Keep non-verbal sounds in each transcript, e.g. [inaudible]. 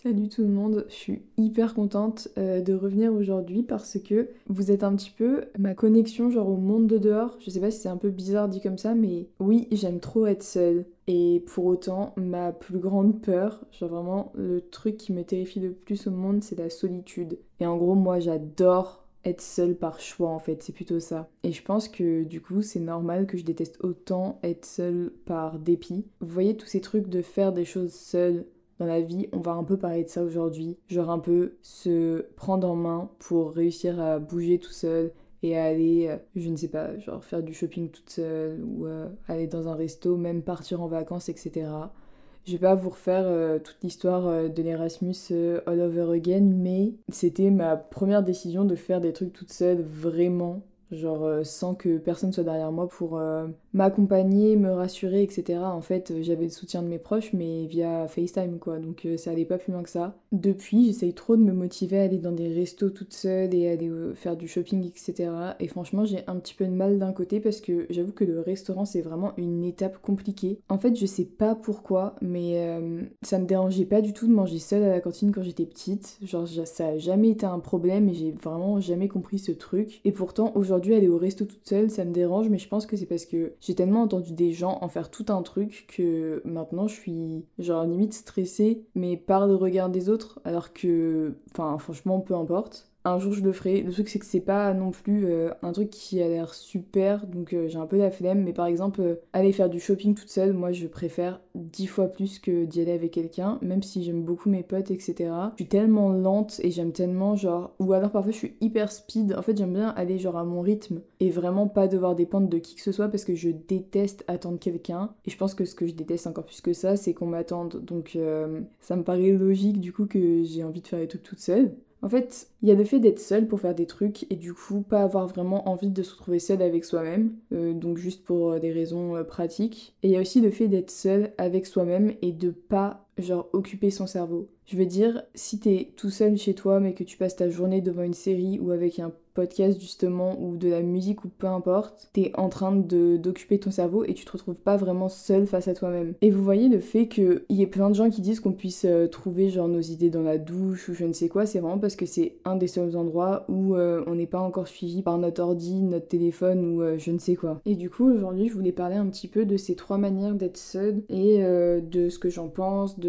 Salut tout le monde, je suis hyper contente euh, de revenir aujourd'hui parce que vous êtes un petit peu ma connexion genre au monde de dehors. Je sais pas si c'est un peu bizarre dit comme ça, mais oui, j'aime trop être seule. Et pour autant, ma plus grande peur, genre vraiment le truc qui me terrifie le plus au monde, c'est la solitude. Et en gros, moi j'adore être seule par choix en fait, c'est plutôt ça. Et je pense que du coup c'est normal que je déteste autant être seule par dépit. Vous voyez tous ces trucs de faire des choses seule dans la vie, on va un peu parler de ça aujourd'hui. Genre un peu se prendre en main pour réussir à bouger tout seul et à aller, euh, je ne sais pas, genre faire du shopping toute seule ou euh, aller dans un resto, même partir en vacances, etc. Je vais pas vous refaire euh, toute l'histoire de l'Erasmus all over again, mais c'était ma première décision de faire des trucs toute seule vraiment genre sans que personne soit derrière moi pour m'accompagner, me rassurer, etc. En fait, euh, j'avais le soutien de mes proches, mais via FaceTime, quoi. Donc ça allait pas plus loin que ça. Depuis, j'essaye trop de me motiver à aller dans des restos toute seule et aller faire du shopping, etc. Et franchement, j'ai un petit peu de mal d'un côté parce que j'avoue que le restaurant, c'est vraiment une étape compliquée. En fait, je sais pas pourquoi, mais ça me dérangeait pas du tout de manger seule à la cantine quand j'étais petite. Genre, ça a jamais été un problème et j'ai vraiment jamais compris ce truc. Et pourtant, aujourd'hui aller au resto toute seule, ça me dérange, mais je pense que c'est parce que j'ai tellement entendu des gens en faire tout un truc que maintenant je suis genre limite stressée, mais par le regard des autres, alors que, enfin franchement, peu importe un jour je le ferai. Le truc c'est que c'est pas non plus euh, un truc qui a l'air super, donc euh, j'ai un peu la flemme. Mais par exemple, euh, aller faire du shopping toute seule, moi je préfère dix fois plus que d'y aller avec quelqu'un, même si j'aime beaucoup mes potes, etc. Je suis tellement lente et j'aime tellement genre... Ou alors parfois je suis hyper speed. En fait j'aime bien aller genre à mon rythme et vraiment pas devoir dépendre de qui que ce soit parce que je déteste attendre quelqu'un. Et je pense que ce que je déteste encore plus que ça, c'est qu'on m'attende. Donc ça me paraît logique du coup que j'ai envie de faire les trucs toute seule. En fait, il y a le fait d'être seul pour faire des trucs et du coup pas avoir vraiment envie de se retrouver seul avec soi-même, euh, donc juste pour euh, des raisons euh, pratiques. Et il y a aussi le fait d'être seul avec soi-même et de pas genre occuper son cerveau. Je veux dire, si t'es tout seul chez toi mais que tu passes ta journée devant une série ou avec un podcast justement ou de la musique ou peu importe, t'es en train d'occuper ton cerveau et tu te retrouves pas vraiment seul face à toi-même. Et vous voyez le fait qu'il y ait plein de gens qui disent qu'on puisse euh, trouver genre nos idées dans la douche ou je ne sais quoi, c'est vraiment parce que c'est un des seuls endroits où euh, on n'est pas encore suivi par notre ordi, notre téléphone ou euh, je ne sais quoi. Et du coup aujourd'hui je voulais parler un petit peu de ces trois manières d'être seul et de ce que j'en pense, de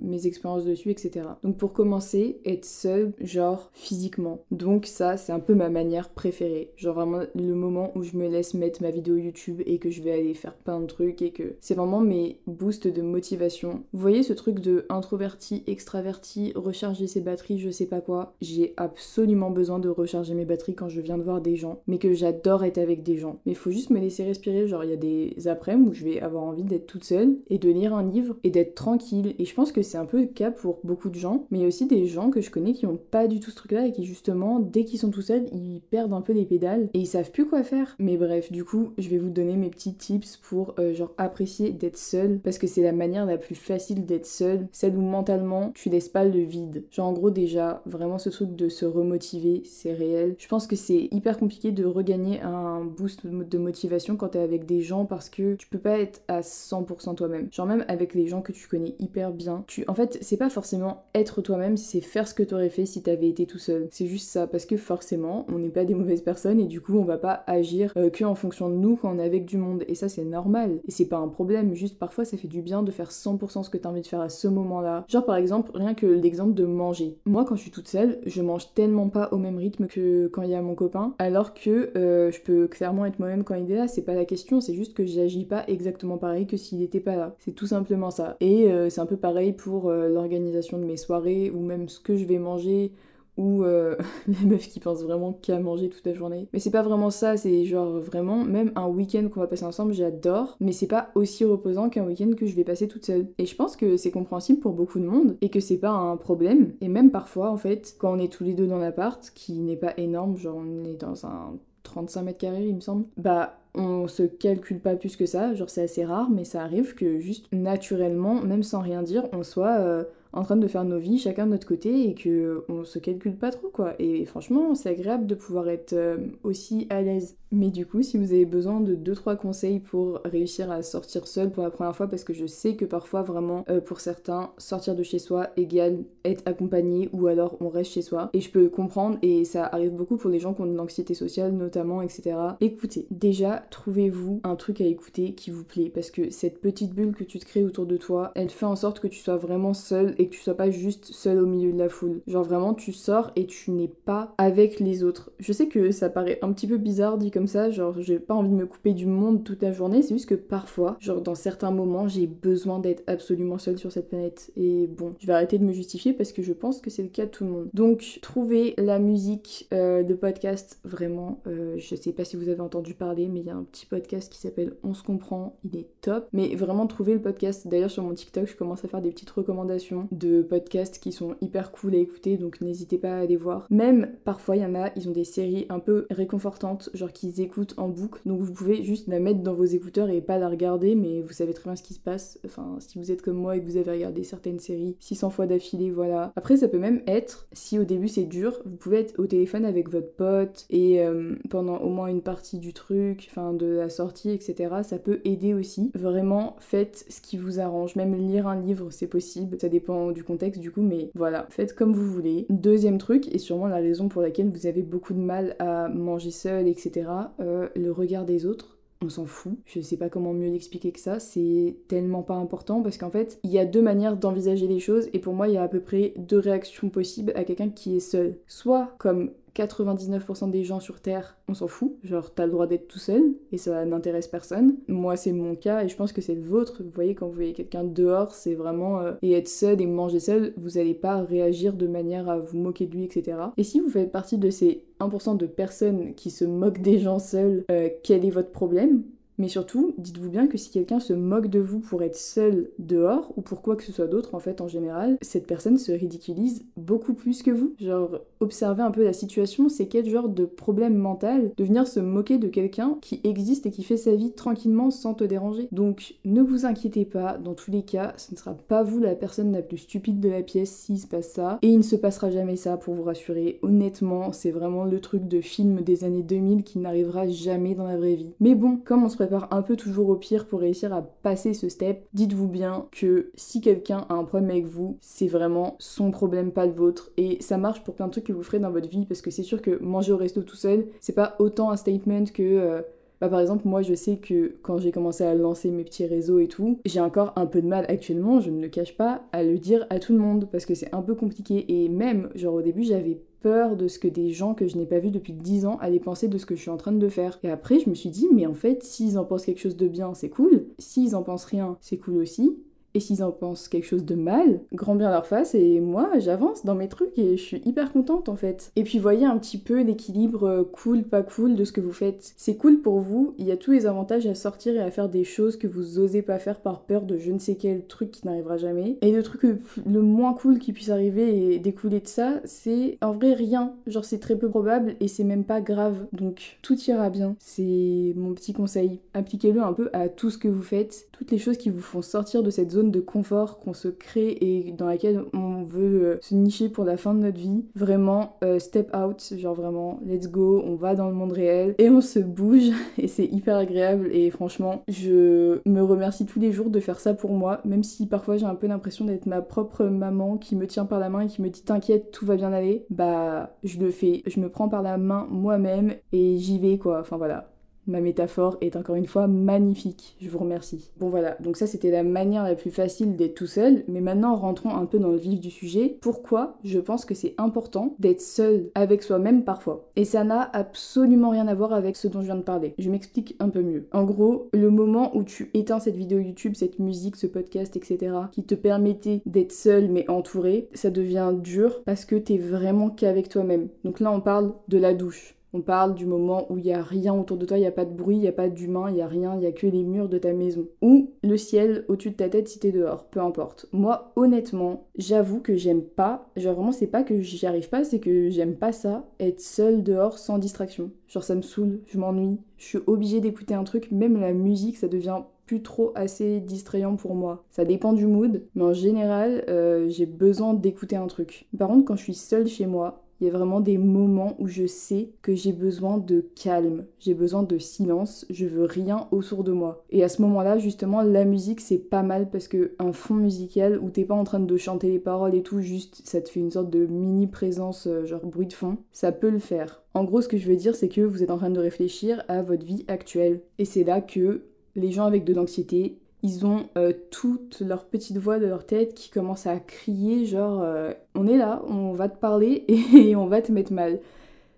mes expériences dessus, etc. Donc pour commencer, être seul genre physiquement. Donc ça c'est un peu ma manière préférée. Genre vraiment le moment où je me laisse mettre ma vidéo YouTube et que je vais aller faire plein de trucs et que c'est vraiment mes boosts de motivation. Vous voyez ce truc de introverti, extraverti, recharger ses batteries, je sais pas quoi. J'ai absolument besoin de recharger mes batteries quand je viens de voir des gens, mais que j'adore être avec des gens. Mais il faut juste me laisser respirer. Genre il y a des après-midi où je vais avoir envie d'être toute seule et de lire un livre et d'être tranquille. Et je pense que c'est un peu le cas pour beaucoup de gens, mais il y a aussi des gens que je connais qui ont pas du tout ce truc-là et qui justement, dès qu'ils sont tout seuls, ils perdent un peu les pédales et ils savent plus quoi faire. Mais bref, du coup, je vais vous donner mes petits tips pour euh, genre apprécier d'être seul parce que c'est la manière la plus facile d'être seul, celle où mentalement tu laisses pas le vide. Genre en gros déjà, vraiment ce truc de se remotiver, c'est réel. Je pense que c'est hyper compliqué de regagner un boost de motivation quand t'es avec des gens parce que tu peux pas être à 100% toi-même. Genre même avec les gens que tu connais hyper bien, tu en fait, c'est pas forcément être toi-même, c'est faire ce que t'aurais fait si t'avais été tout seul. C'est juste ça parce que forcément on n'est pas des mauvaises personnes et du coup on va pas agir euh, que en fonction de nous quand on est avec du monde et ça c'est normal et c'est pas un problème, juste parfois ça fait du bien de faire 100% ce que t'as envie de faire à ce moment-là. Genre par exemple, rien que l'exemple de manger. Moi quand je suis toute seule, je mange tellement pas au même rythme que quand il y a mon copain, alors que euh, je peux clairement être moi-même quand il est là, c'est pas la question, c'est juste que j'agis pas exactement pareil que s'il était pas là. C'est tout simplement ça. Et euh, c'est un peu pareil pour l'organisation de mes soirées ou même ce que je vais manger ou euh, [laughs] les meufs qui pensent vraiment qu'à manger toute la journée. Mais c'est pas vraiment ça, c'est genre vraiment, même un week-end qu'on va passer ensemble, j'adore, mais c'est pas aussi reposant qu'un week-end que je vais passer toute seule. Et je pense que c'est compréhensible pour beaucoup de monde et que c'est pas un problème. Et même parfois, en fait, quand on est tous les deux dans l'appart, qui n'est pas énorme, genre on est dans un 35 mètres carrés, il me semble, bah on se calcule pas plus que ça, genre c'est assez rare, mais ça arrive que juste naturellement, même sans rien dire, on soit. En train de faire nos vies chacun de notre côté et que on se calcule pas trop quoi. Et franchement, c'est agréable de pouvoir être euh, aussi à l'aise. Mais du coup, si vous avez besoin de 2-3 conseils pour réussir à sortir seul pour la première fois, parce que je sais que parfois vraiment euh, pour certains, sortir de chez soi égale être accompagné ou alors on reste chez soi. Et je peux comprendre et ça arrive beaucoup pour les gens qui ont de l'anxiété sociale notamment, etc. Écoutez, déjà, trouvez-vous un truc à écouter qui vous plaît parce que cette petite bulle que tu te crées autour de toi, elle fait en sorte que tu sois vraiment seul et que tu sois pas juste seul au milieu de la foule. Genre vraiment, tu sors et tu n'es pas avec les autres. Je sais que ça paraît un petit peu bizarre dit comme ça, genre j'ai pas envie de me couper du monde toute la journée, c'est juste que parfois, genre dans certains moments, j'ai besoin d'être absolument seule sur cette planète. Et bon, je vais arrêter de me justifier parce que je pense que c'est le cas de tout le monde. Donc, trouver la musique euh, de podcast, vraiment, euh, je sais pas si vous avez entendu parler, mais il y a un petit podcast qui s'appelle On se comprend, il est top. Mais vraiment, trouver le podcast, d'ailleurs sur mon TikTok, je commence à faire des petites recommandations de podcasts qui sont hyper cool à écouter, donc n'hésitez pas à aller voir. Même parfois, il y en a, ils ont des séries un peu réconfortantes, genre qu'ils écoutent en boucle. Donc vous pouvez juste la mettre dans vos écouteurs et pas la regarder, mais vous savez très bien ce qui se passe. Enfin, si vous êtes comme moi et que vous avez regardé certaines séries 600 fois d'affilée, voilà. Après, ça peut même être, si au début c'est dur, vous pouvez être au téléphone avec votre pote et euh, pendant au moins une partie du truc, enfin de la sortie, etc. Ça peut aider aussi. Vraiment, faites ce qui vous arrange. Même lire un livre, c'est possible. Ça dépend du contexte du coup, mais voilà, faites comme vous voulez. Deuxième truc, et sûrement la raison pour laquelle vous avez beaucoup de mal à manger seul, etc., euh, le regard des autres on s'en fout. Je sais pas comment mieux l'expliquer que ça. C'est tellement pas important parce qu'en fait, il y a deux manières d'envisager les choses et pour moi, il y a à peu près deux réactions possibles à quelqu'un qui est seul. Soit comme 99% des gens sur Terre, on s'en fout. Genre, t'as le droit d'être tout seul et ça n'intéresse personne. Moi, c'est mon cas et je pense que c'est le vôtre. Vous voyez, quand vous voyez quelqu'un dehors, c'est vraiment. Euh, et être seul et manger seul, vous allez pas réagir de manière à vous moquer de lui, etc. Et si vous faites partie de ces 1% de personnes qui se moquent des gens seuls, euh, quel est votre problème? Mais surtout, dites-vous bien que si quelqu'un se moque de vous pour être seul dehors, ou pour quoi que ce soit d'autre en fait en général, cette personne se ridiculise beaucoup plus que vous. Genre, observez un peu la situation, c'est quel genre de problème mental de venir se moquer de quelqu'un qui existe et qui fait sa vie tranquillement sans te déranger. Donc, ne vous inquiétez pas, dans tous les cas, ce ne sera pas vous la personne la plus stupide de la pièce s'il se passe ça, et il ne se passera jamais ça pour vous rassurer. Honnêtement, c'est vraiment le truc de film des années 2000 qui n'arrivera jamais dans la vraie vie. Mais bon, comme on se prépare un peu toujours au pire pour réussir à passer ce step, dites-vous bien que si quelqu'un a un problème avec vous, c'est vraiment son problème, pas le vôtre. Et ça marche pour plein de trucs que vous ferez dans votre vie, parce que c'est sûr que manger au resto tout seul, c'est pas autant un statement que... Euh, bah, par exemple, moi, je sais que quand j'ai commencé à lancer mes petits réseaux et tout, j'ai encore un peu de mal actuellement, je ne le cache pas, à le dire à tout le monde parce que c'est un peu compliqué. Et même, genre au début, j'avais peur de ce que des gens que je n'ai pas vus depuis 10 ans allaient penser de ce que je suis en train de faire. Et après, je me suis dit, mais en fait, s'ils en pensent quelque chose de bien, c'est cool. S'ils en pensent rien, c'est cool aussi. Et s'ils en pensent quelque chose de mal, grand bien leur face et moi j'avance dans mes trucs et je suis hyper contente en fait. Et puis voyez un petit peu l'équilibre euh, cool, pas cool de ce que vous faites. C'est cool pour vous, il y a tous les avantages à sortir et à faire des choses que vous osez pas faire par peur de je ne sais quel truc qui n'arrivera jamais. Et le truc le moins cool qui puisse arriver et découler de ça, c'est en vrai rien. Genre c'est très peu probable et c'est même pas grave. Donc tout ira bien. C'est mon petit conseil. Appliquez-le un peu à tout ce que vous faites, toutes les choses qui vous font sortir de cette zone de confort qu'on se crée et dans laquelle on veut euh, se nicher pour la fin de notre vie. Vraiment, euh, step out, genre vraiment, let's go, on va dans le monde réel et on se bouge [laughs] et c'est hyper agréable et franchement, je me remercie tous les jours de faire ça pour moi, même si parfois j'ai un peu l'impression d'être ma propre maman qui me tient par la main et qui me dit t'inquiète, tout va bien aller. Bah, je le fais, je me prends par la main moi-même et j'y vais quoi. Enfin voilà, Ma métaphore est encore une fois magnifique, je vous remercie. Bon voilà, donc ça c'était la manière la plus facile d'être tout seul, mais maintenant rentrons un peu dans le vif du sujet. Pourquoi je pense que c'est important d'être seul avec soi-même parfois? Et ça n'a absolument rien à voir avec ce dont je viens de parler. Je m'explique un peu mieux. En gros, le moment où tu éteins cette vidéo YouTube, cette musique, ce podcast, etc., qui te permettait d'être seul mais entouré, ça devient dur parce que t'es vraiment qu'avec toi-même. Donc là on parle de la douche on parle du moment où il n'y a rien autour de toi, il n'y a pas de bruit, il n'y a pas d'humain, il n'y a rien, il n'y a que les murs de ta maison. Ou le ciel au-dessus de ta tête si t'es dehors, peu importe. Moi, honnêtement, j'avoue que j'aime pas, genre vraiment c'est pas que j'y arrive pas, c'est que j'aime pas ça, être seule dehors sans distraction. Genre ça me saoule, je m'ennuie, je suis obligée d'écouter un truc, même la musique, ça devient plus trop assez distrayant pour moi. Ça dépend du mood, mais en général, euh, j'ai besoin d'écouter un truc. Par contre, quand je suis seule chez moi, il y a vraiment des moments où je sais que j'ai besoin de calme, j'ai besoin de silence, je veux rien autour de moi. Et à ce moment-là, justement, la musique c'est pas mal parce que un fond musical où t'es pas en train de chanter les paroles et tout, juste ça te fait une sorte de mini présence, euh, genre bruit de fond, ça peut le faire. En gros, ce que je veux dire, c'est que vous êtes en train de réfléchir à votre vie actuelle. Et c'est là que les gens avec de l'anxiété, ils ont euh, toute leur petite voix de leur tête qui commence à crier genre euh, on est là, on va te parler [laughs] et on va te mettre mal.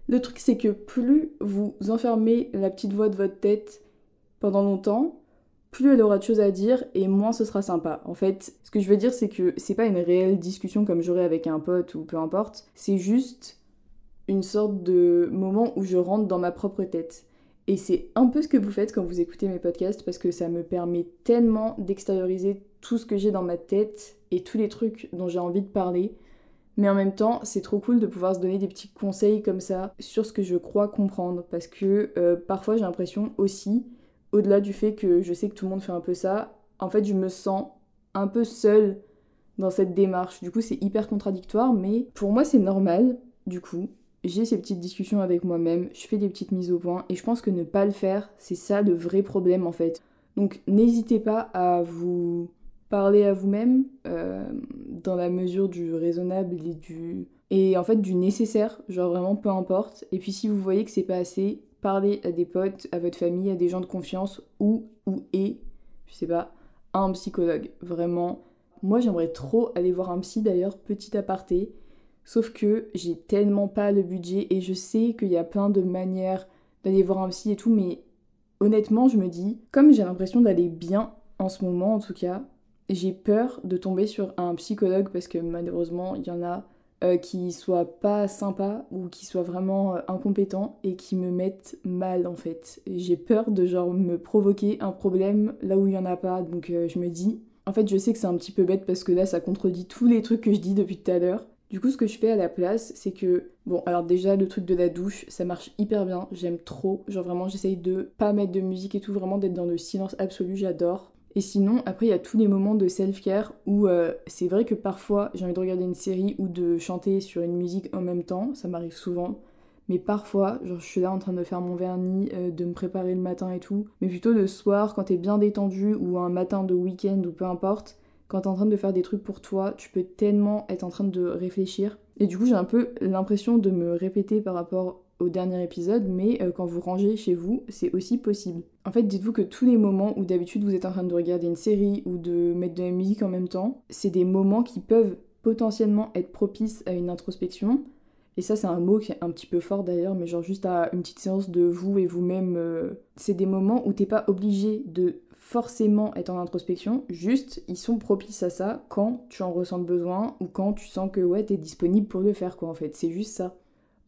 Le truc c'est que plus vous enfermez la petite voix de votre tête pendant longtemps, plus elle aura de choses à dire et moins ce sera sympa. En fait, ce que je veux dire c'est que c'est pas une réelle discussion comme j'aurais avec un pote ou peu importe, c'est juste une sorte de moment où je rentre dans ma propre tête. Et c'est un peu ce que vous faites quand vous écoutez mes podcasts parce que ça me permet tellement d'extérioriser tout ce que j'ai dans ma tête et tous les trucs dont j'ai envie de parler. Mais en même temps, c'est trop cool de pouvoir se donner des petits conseils comme ça sur ce que je crois comprendre. Parce que euh, parfois j'ai l'impression aussi, au-delà du fait que je sais que tout le monde fait un peu ça, en fait je me sens un peu seule dans cette démarche. Du coup c'est hyper contradictoire, mais pour moi c'est normal, du coup j'ai ces petites discussions avec moi-même, je fais des petites mises au point et je pense que ne pas le faire, c'est ça le vrai problème en fait. Donc n'hésitez pas à vous parler à vous-même euh, dans la mesure du raisonnable et du et en fait du nécessaire, genre vraiment peu importe. Et puis si vous voyez que c'est pas assez, parlez à des potes, à votre famille, à des gens de confiance ou ou et je sais pas, un psychologue. Vraiment, moi j'aimerais trop aller voir un psy d'ailleurs, petit aparté. Sauf que j'ai tellement pas le budget et je sais qu'il y a plein de manières d'aller voir un psy et tout, mais honnêtement, je me dis, comme j'ai l'impression d'aller bien en ce moment en tout cas, j'ai peur de tomber sur un psychologue parce que malheureusement, il y en a euh, qui soient pas sympas ou qui soient vraiment euh, incompétents et qui me mettent mal en fait. J'ai peur de genre me provoquer un problème là où il y en a pas, donc euh, je me dis, en fait, je sais que c'est un petit peu bête parce que là, ça contredit tous les trucs que je dis depuis tout à l'heure. Du coup, ce que je fais à la place, c'est que, bon, alors déjà, le truc de la douche, ça marche hyper bien, j'aime trop. Genre vraiment, j'essaye de pas mettre de musique et tout, vraiment d'être dans le silence absolu, j'adore. Et sinon, après, il y a tous les moments de self-care où euh, c'est vrai que parfois, j'ai envie de regarder une série ou de chanter sur une musique en même temps, ça m'arrive souvent. Mais parfois, genre, je suis là en train de faire mon vernis, euh, de me préparer le matin et tout. Mais plutôt le soir, quand t'es bien détendu, ou un matin de week-end, ou peu importe, quand t'es en train de faire des trucs pour toi, tu peux tellement être en train de réfléchir. Et du coup, j'ai un peu l'impression de me répéter par rapport au dernier épisode, mais euh, quand vous rangez chez vous, c'est aussi possible. En fait, dites-vous que tous les moments où d'habitude vous êtes en train de regarder une série ou de mettre de la musique en même temps, c'est des moments qui peuvent potentiellement être propices à une introspection. Et ça, c'est un mot qui est un petit peu fort d'ailleurs, mais genre juste à une petite séance de vous et vous-même. Euh, c'est des moments où t'es pas obligé de forcément être en introspection, juste ils sont propices à ça quand tu en ressens le besoin ou quand tu sens que ouais t'es disponible pour le faire quoi en fait, c'est juste ça.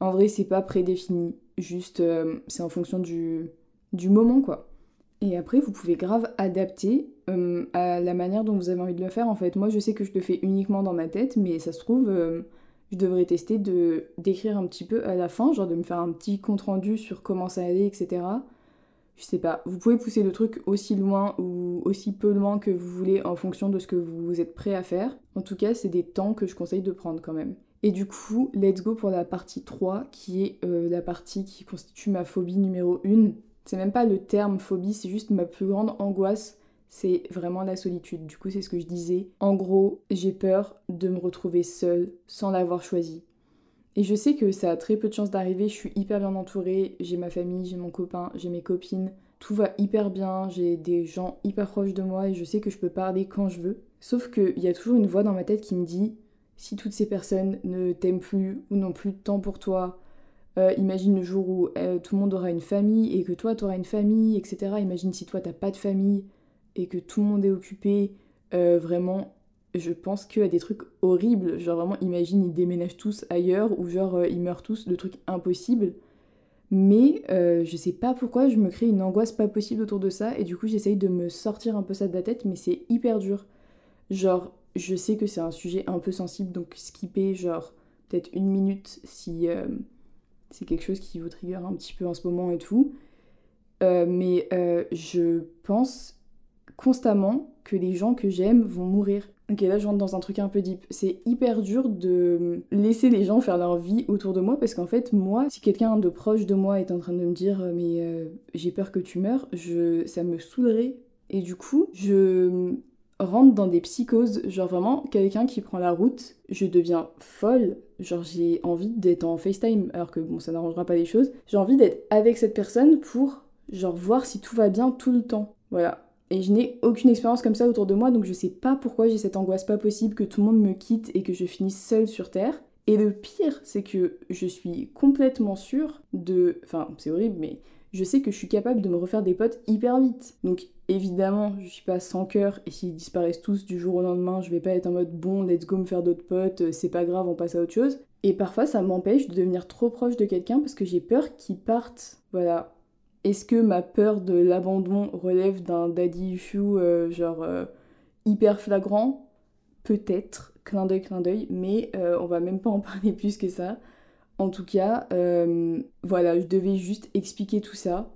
En vrai c'est pas prédéfini, juste euh, c'est en fonction du, du moment quoi. Et après vous pouvez grave adapter euh, à la manière dont vous avez envie de le faire en fait. Moi je sais que je le fais uniquement dans ma tête mais ça se trouve euh, je devrais tester de d'écrire un petit peu à la fin, genre de me faire un petit compte rendu sur comment ça allait etc je sais pas, vous pouvez pousser le truc aussi loin ou aussi peu loin que vous voulez en fonction de ce que vous êtes prêt à faire. En tout cas, c'est des temps que je conseille de prendre quand même. Et du coup, let's go pour la partie 3, qui est euh, la partie qui constitue ma phobie numéro 1. C'est même pas le terme phobie, c'est juste ma plus grande angoisse, c'est vraiment la solitude. Du coup, c'est ce que je disais. En gros, j'ai peur de me retrouver seule sans l'avoir choisi. Et je sais que ça a très peu de chances d'arriver, je suis hyper bien entourée, j'ai ma famille, j'ai mon copain, j'ai mes copines, tout va hyper bien, j'ai des gens hyper proches de moi et je sais que je peux parler quand je veux. Sauf qu'il y a toujours une voix dans ma tête qui me dit si toutes ces personnes ne t'aiment plus ou n'ont plus de temps pour toi, euh, imagine le jour où euh, tout le monde aura une famille et que toi t'auras une famille, etc. Imagine si toi t'as pas de famille et que tout le monde est occupé, euh, vraiment je pense qu'à des trucs horribles. Genre vraiment, imagine, ils déménagent tous ailleurs ou genre euh, ils meurent tous de trucs impossibles. Mais euh, je sais pas pourquoi je me crée une angoisse pas possible autour de ça et du coup j'essaye de me sortir un peu ça de la tête mais c'est hyper dur. Genre je sais que c'est un sujet un peu sensible donc skipper genre peut-être une minute si euh, c'est quelque chose qui vous trigger un petit peu en ce moment et tout. mais je pense constamment que les gens que j'aime vont mourir. Ok, là je rentre dans un truc un peu deep. C'est hyper dur de laisser les gens faire leur vie autour de moi parce qu'en fait, moi, si quelqu'un de proche de moi est en train de me dire euh, mais euh, j'ai peur que tu meurs, je... ça me saoulerait. Et du coup, je rentre dans des psychoses, genre vraiment quelqu'un qui prend la route, je deviens folle, genre j'ai envie d'être en FaceTime alors que bon ça n'arrangera pas les choses, j'ai envie d'être avec cette personne pour genre voir si tout va bien tout le temps. Voilà. Et je n'ai aucune expérience comme ça autour de moi, donc je sais pas pourquoi j'ai cette angoisse pas possible que tout le monde me quitte et que je finisse seule sur Terre. Et le pire, c'est que je suis complètement sûre de... Enfin, c'est horrible, mais je sais que je suis capable de me refaire des potes hyper vite. Donc évidemment, je suis pas sans cœur, et s'ils disparaissent tous du jour au lendemain, je vais pas être en mode bon, let's go me faire d'autres potes, c'est pas grave, on passe à autre chose. Et parfois, ça m'empêche de devenir trop proche de quelqu'un parce que j'ai peur qu'il parte. Voilà, est-ce que ma peur de l'abandon relève d'un daddy issue euh, genre euh, hyper flagrant? Peut-être, clin d'œil, clin d'œil, mais euh, on va même pas en [laughs] parler plus que ça. En tout cas, voilà, je devais juste expliquer tout ça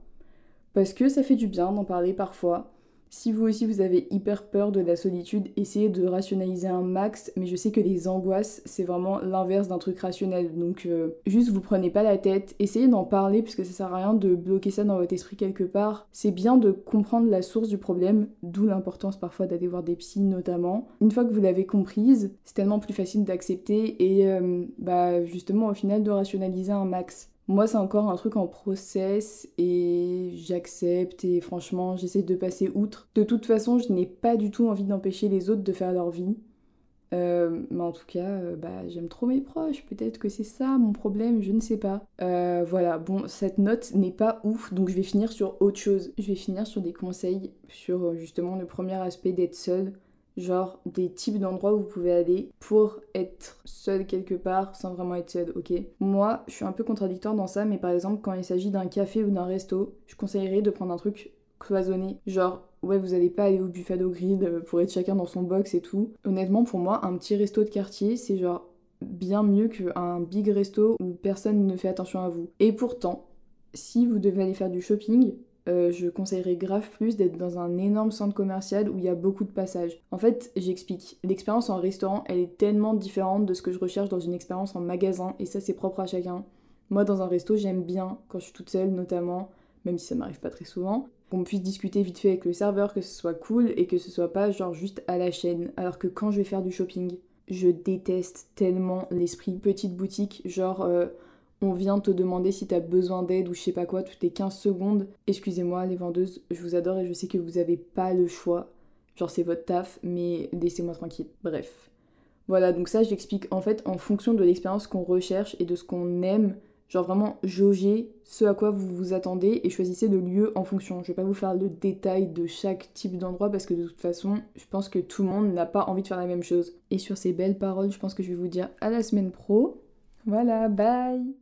parce que ça fait du bien d'en parler parfois. Si vous aussi vous avez hyper peur de la solitude, essayez de rationaliser un max, mais je sais que les angoisses, c'est vraiment l'inverse d'un truc rationnel. Donc euh, juste vous prenez pas la tête, essayez d'en parler puisque ça sert à rien de bloquer ça dans votre esprit quelque part. C'est bien de comprendre la source du problème, d'où l'importance parfois d'aller voir des psys notamment. Une fois que vous l'avez comprise, c'est tellement plus facile d'accepter et euh, bah justement au final de rationaliser un max. Moi, c'est encore un truc en process et j'accepte et franchement, j'essaie de passer outre. De toute façon, je n'ai pas du tout envie d'empêcher les autres de faire leur vie. Euh, mais en tout cas, euh, bah, j'aime trop mes proches. Peut-être que c'est ça mon problème, je ne sais pas. Euh, voilà, bon, cette note n'est pas ouf, donc je vais finir sur autre chose. Je vais finir sur des conseils sur justement le premier aspect d'être seul genre des types d'endroits où vous pouvez aller pour être seul quelque part sans vraiment être seul, ok? Moi, je suis un peu contradictoire dans ça, mais par exemple, quand il s'agit d'un café ou d'un resto, je conseillerais de prendre un truc cloisonné. Genre, ouais, vous allez pas aller au buffet au grill euh, pour être chacun dans son box et tout. Honnêtement, pour moi, un petit resto de quartier, c'est genre bien mieux qu'un big resto où personne ne fait attention à vous. Et pourtant, si vous devez aller faire du shopping, euh, je conseillerais grave plus d'être dans un énorme centre commercial où il y a beaucoup de passages. En fait, j'explique. L'expérience en restaurant, elle est tellement différente de ce que je recherche dans une expérience en magasin, et ça, c'est propre à chacun. Moi, dans un resto, j'aime bien, quand je suis toute seule notamment, même si ça m'arrive pas très souvent, qu'on puisse discuter vite fait avec le serveur, que ce soit cool et que ce soit pas genre juste à la chaîne. Alors que quand je vais faire du shopping, je déteste tellement l'esprit petite boutique, genre. Euh, on vient te demander si t'as besoin d'aide ou je sais pas quoi toutes les 15 secondes. Excusez-moi les vendeuses, je vous adore et je sais que vous avez pas le choix. Genre c'est votre taf, mais laissez-moi tranquille. Bref. Voilà, donc ça j'explique en fait en fonction de l'expérience qu'on recherche et de ce qu'on aime. Genre vraiment jauger ce à quoi vous vous attendez et choisissez le lieu en fonction. Je vais pas vous faire le détail de chaque type d'endroit parce que de toute façon, je pense que tout le monde n'a pas envie de faire la même chose. Et sur ces belles paroles, je pense que je vais vous dire à la semaine pro. Voilà, bye